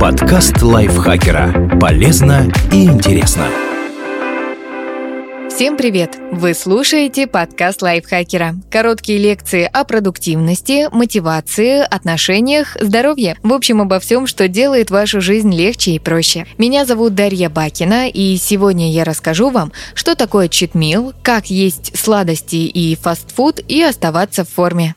Подкаст лайфхакера. Полезно и интересно. Всем привет! Вы слушаете подкаст лайфхакера. Короткие лекции о продуктивности, мотивации, отношениях, здоровье. В общем, обо всем, что делает вашу жизнь легче и проще. Меня зовут Дарья Бакина, и сегодня я расскажу вам, что такое читмил, как есть сладости и фастфуд и оставаться в форме.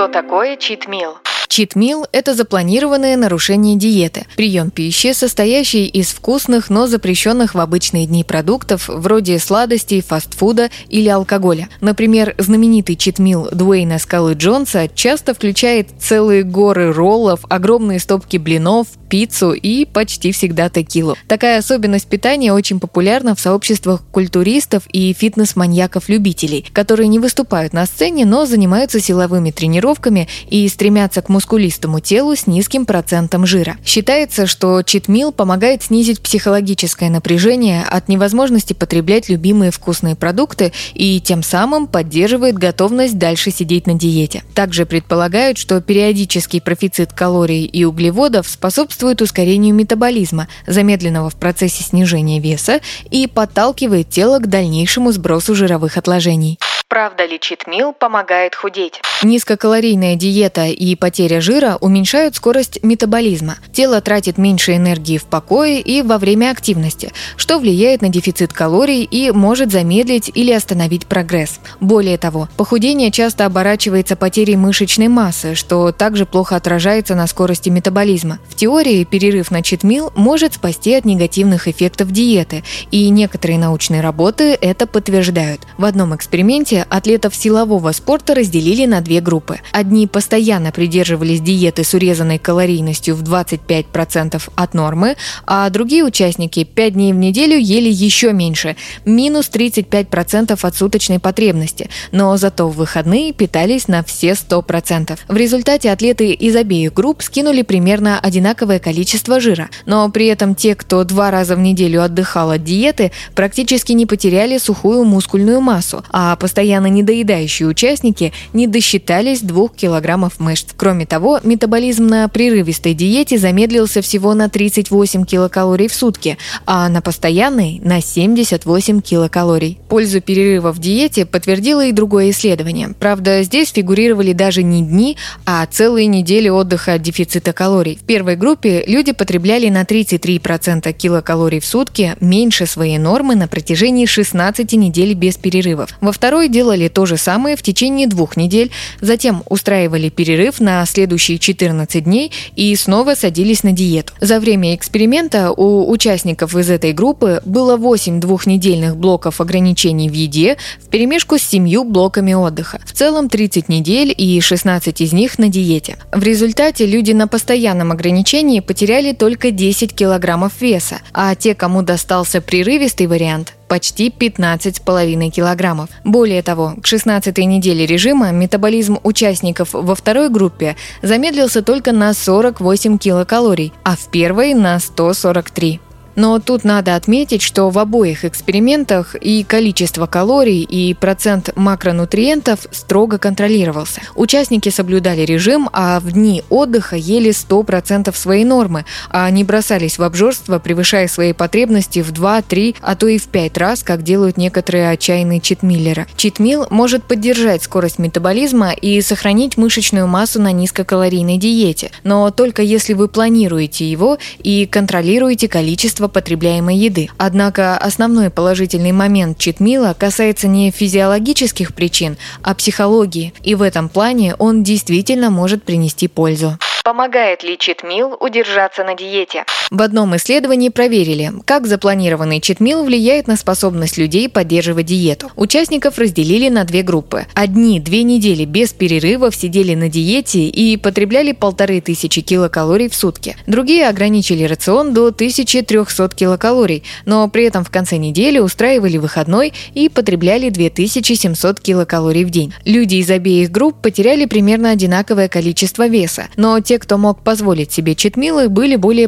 Что такое читмил? Читмил – это запланированное нарушение диеты. Прием пищи, состоящий из вкусных, но запрещенных в обычные дни продуктов, вроде сладостей, фастфуда или алкоголя. Например, знаменитый читмил Дуэйна Скалы Джонса часто включает целые горы роллов, огромные стопки блинов, пиццу и почти всегда текилу. Такая особенность питания очень популярна в сообществах культуристов и фитнес-маньяков-любителей, которые не выступают на сцене, но занимаются силовыми тренировками и стремятся к мускулистому телу с низким процентом жира. Считается, что читмил помогает снизить психологическое напряжение от невозможности потреблять любимые вкусные продукты и тем самым поддерживает готовность дальше сидеть на диете. Также предполагают, что периодический профицит калорий и углеводов способствует ускорению метаболизма, замедленного в процессе снижения веса, и подталкивает тело к дальнейшему сбросу жировых отложений. Правда ли читмил помогает худеть? Низкокалорийная диета и потеря жира уменьшают скорость метаболизма. Тело тратит меньше энергии в покое и во время активности, что влияет на дефицит калорий и может замедлить или остановить прогресс. Более того, похудение часто оборачивается потерей мышечной массы, что также плохо отражается на скорости метаболизма. В теории перерыв на читмил может спасти от негативных эффектов диеты, и некоторые научные работы это подтверждают. В одном эксперименте атлетов силового спорта разделили на две группы. Одни постоянно придерживались диеты с урезанной калорийностью в 25% от нормы, а другие участники 5 дней в неделю ели еще меньше – минус 35% от суточной потребности, но зато в выходные питались на все 100%. В результате атлеты из обеих групп скинули примерно одинаковое количество жира, но при этом те, кто два раза в неделю отдыхал от диеты, практически не потеряли сухую мускульную массу, а постоянно постоянно недоедающие участники не досчитались 2 килограммов мышц. Кроме того, метаболизм на прерывистой диете замедлился всего на 38 килокалорий в сутки, а на постоянной – на 78 килокалорий. Пользу перерыва в диете подтвердило и другое исследование. Правда, здесь фигурировали даже не дни, а целые недели отдыха от дефицита калорий. В первой группе люди потребляли на 33% килокалорий в сутки меньше своей нормы на протяжении 16 недель без перерывов. Во второй делали то же самое в течение двух недель, затем устраивали перерыв на следующие 14 дней и снова садились на диету. За время эксперимента у участников из этой группы было 8 двухнедельных блоков ограничений в еде в перемешку с 7 блоками отдыха. В целом 30 недель и 16 из них на диете. В результате люди на постоянном ограничении потеряли только 10 килограммов веса, а те, кому достался прерывистый вариант, почти 15,5 килограммов. Более того, к 16 неделе режима метаболизм участников во второй группе замедлился только на 48 килокалорий, а в первой на 143. Но тут надо отметить, что в обоих экспериментах и количество калорий, и процент макронутриентов строго контролировался. Участники соблюдали режим, а в дни отдыха ели 100% своей нормы, а не бросались в обжорство, превышая свои потребности в 2, 3, а то и в 5 раз, как делают некоторые отчаянные читмиллеры. Читмил может поддержать скорость метаболизма и сохранить мышечную массу на низкокалорийной диете, но только если вы планируете его и контролируете количество количество потребляемой еды. Однако основной положительный момент читмила касается не физиологических причин, а психологии, и в этом плане он действительно может принести пользу. Помогает ли читмил удержаться на диете? В одном исследовании проверили, как запланированный читмил влияет на способность людей поддерживать диету. Участников разделили на две группы. Одни две недели без перерывов сидели на диете и потребляли полторы тысячи килокалорий в сутки. Другие ограничили рацион до 1300 килокалорий, но при этом в конце недели устраивали выходной и потребляли 2700 килокалорий в день. Люди из обеих групп потеряли примерно одинаковое количество веса, но те, кто мог позволить себе читмилы, были более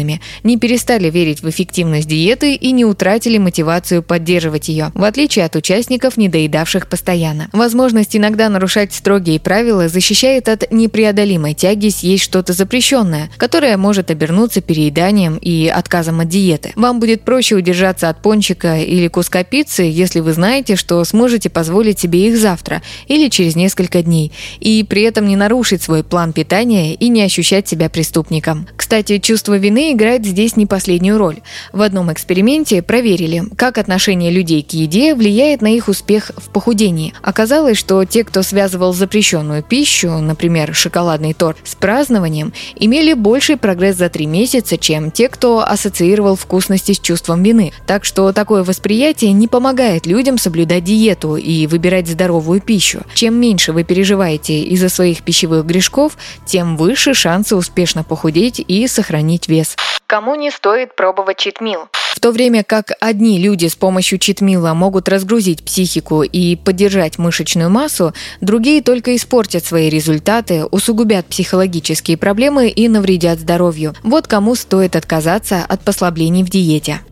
позитивными, не перестали верить в эффективность диеты и не утратили мотивацию поддерживать ее, в отличие от участников, недоедавших постоянно. Возможность иногда нарушать строгие правила защищает от непреодолимой тяги съесть что-то запрещенное, которое может обернуться перееданием и отказом от диеты. Вам будет проще удержаться от пончика или куска пиццы, если вы знаете, что сможете позволить себе их завтра или через несколько дней, и при этом не нарушить свой план питания и не ощущать себя преступником. Кстати, чувство вины играет здесь не последнюю роль. В одном эксперименте проверили, как отношение людей к еде влияет на их успех в похудении. Оказалось, что те, кто связывал запрещенную пищу, например, шоколадный торт, с празднованием, имели больший прогресс за три месяца, чем те, кто ассоциировал вкусности с чувством вины. Так что такое восприятие не помогает людям соблюдать диету и выбирать здоровую пищу. Чем меньше вы переживаете из-за своих пищевых грешков, тем выше шансы успешно похудеть и сохранить вес. Кому не стоит пробовать читмил? В то время как одни люди с помощью читмила могут разгрузить психику и поддержать мышечную массу, другие только испортят свои результаты, усугубят психологические проблемы и навредят здоровью. Вот кому стоит отказаться от послаблений в диете.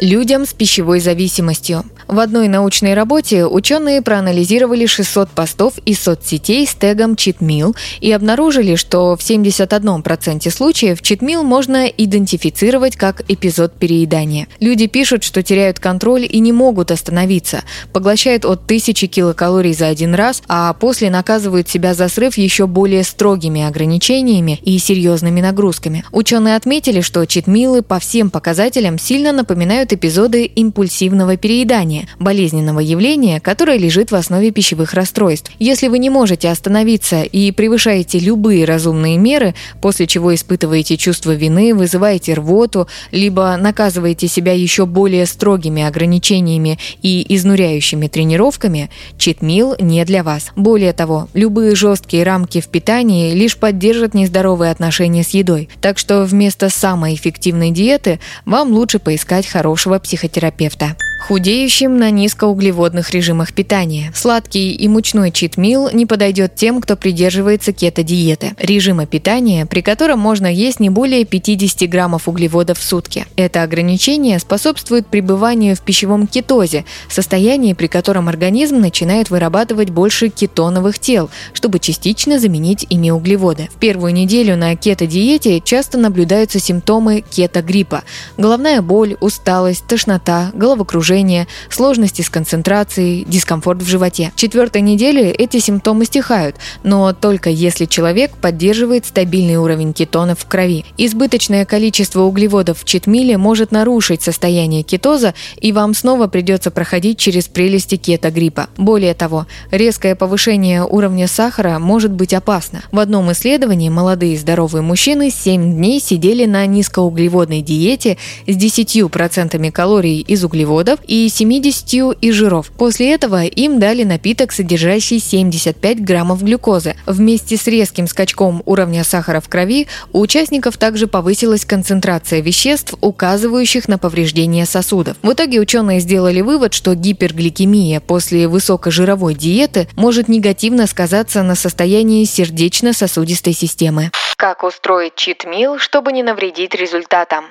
Людям с пищевой зависимостью. В одной научной работе ученые проанализировали 600 постов из соцсетей с тегом meal и обнаружили, что в 71% случаев meal можно идентифицировать как эпизод переедания. Люди пишут, что теряют контроль и не могут остановиться, поглощают от 1000 килокалорий за один раз, а после наказывают себя за срыв еще более строгими ограничениями и серьезными нагрузками. Ученые отметили, что читмилы по всем показателям сильно напоминают эпизоды импульсивного переедания, заболевания, болезненного явления, которое лежит в основе пищевых расстройств. Если вы не можете остановиться и превышаете любые разумные меры, после чего испытываете чувство вины, вызываете рвоту, либо наказываете себя еще более строгими ограничениями и изнуряющими тренировками, читмил не для вас. Более того, любые жесткие рамки в питании лишь поддержат нездоровые отношения с едой. Так что вместо самой эффективной диеты вам лучше поискать хорошего психотерапевта. Худеющим на низкоуглеводных режимах питания. Сладкий и мучной читмил не подойдет тем, кто придерживается кето-диеты, режима питания, при котором можно есть не более 50 граммов углеводов в сутки. Это ограничение способствует пребыванию в пищевом кетозе, состоянии, при котором организм начинает вырабатывать больше кетоновых тел, чтобы частично заменить ими углеводы. В первую неделю на кето-диете часто наблюдаются симптомы кето-гриппа – головная боль, усталость, тошнота, головокружение, головокружение, сложности с концентрацией, дискомфорт в животе. В четвертой неделе эти симптомы стихают, но только если человек поддерживает стабильный уровень кетонов в крови. Избыточное количество углеводов в читмиле может нарушить состояние кетоза, и вам снова придется проходить через прелести кетогриппа. Более того, резкое повышение уровня сахара может быть опасно. В одном исследовании молодые здоровые мужчины 7 дней сидели на низкоуглеводной диете с 10% калорий из углеводов и 70 из жиров. После этого им дали напиток, содержащий 75 граммов глюкозы. Вместе с резким скачком уровня сахара в крови у участников также повысилась концентрация веществ, указывающих на повреждение сосудов. В итоге ученые сделали вывод, что гипергликемия после высокожировой диеты может негативно сказаться на состоянии сердечно-сосудистой системы. Как устроить чит-мил, чтобы не навредить результатам?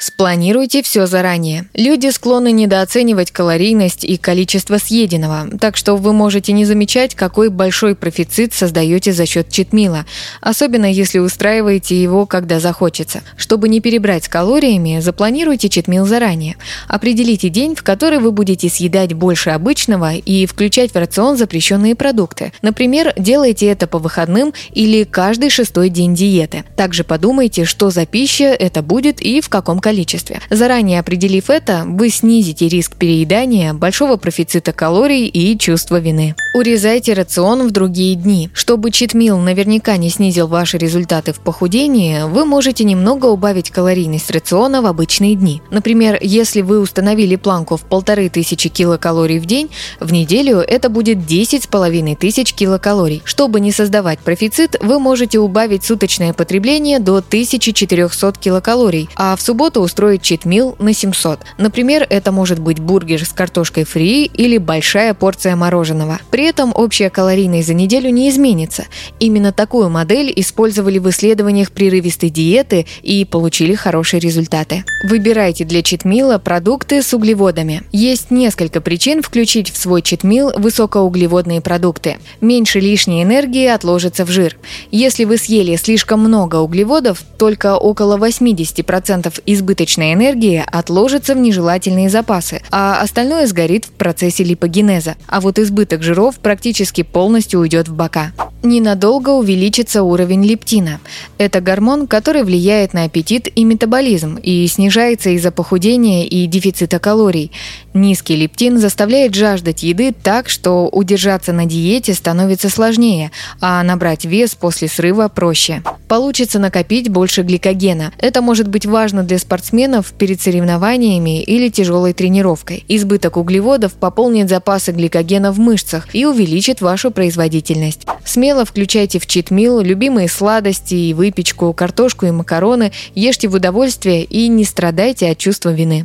Спланируйте все заранее. Люди склонны недооценивать калорийность и количество съеденного, так что вы можете не замечать, какой большой профицит создаете за счет читмила, особенно если устраиваете его, когда захочется. Чтобы не перебрать с калориями, запланируйте читмил заранее. Определите день, в который вы будете съедать больше обычного и включать в рацион запрещенные продукты. Например, делайте это по выходным или каждый шестой день диеты. Также подумайте, что за пища это будет и в каком количестве количестве. Заранее определив это, вы снизите риск переедания, большого профицита калорий и чувства вины. Урезайте рацион в другие дни. Чтобы читмил наверняка не снизил ваши результаты в похудении, вы можете немного убавить калорийность рациона в обычные дни. Например, если вы установили планку в полторы тысячи килокалорий в день, в неделю это будет 10 с половиной тысяч килокалорий. Чтобы не создавать профицит, вы можете убавить суточное потребление до 1400 килокалорий, а в субботу кто-то устроит читмил на 700. Например, это может быть бургер с картошкой фри или большая порция мороженого. При этом общая калорийность за неделю не изменится. Именно такую модель использовали в исследованиях прерывистой диеты и получили хорошие результаты. Выбирайте для читмила продукты с углеводами. Есть несколько причин включить в свой читмил высокоуглеводные продукты. Меньше лишней энергии отложится в жир. Если вы съели слишком много углеводов, только около 80% избыточной энергии отложится в нежелательные запасы, а остальное сгорит в процессе липогенеза. А вот избыток жиров практически полностью уйдет в бока. Ненадолго увеличится уровень лептина. Это гормон, который влияет на аппетит и метаболизм и снижается из-за похудения и дефицита калорий. Низкий лептин заставляет жаждать еды так, что удержаться на диете становится сложнее, а набрать вес после срыва проще. Получится накопить больше гликогена. Это может быть важно для спортсменов перед соревнованиями или тяжелой тренировкой. Избыток углеводов пополнит запасы гликогена в мышцах и увеличит вашу производительность. Смело включайте в читмил любимые сладости и выпечку, картошку и макароны, ешьте в удовольствие и не страдайте от чувства вины.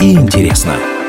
и интересно.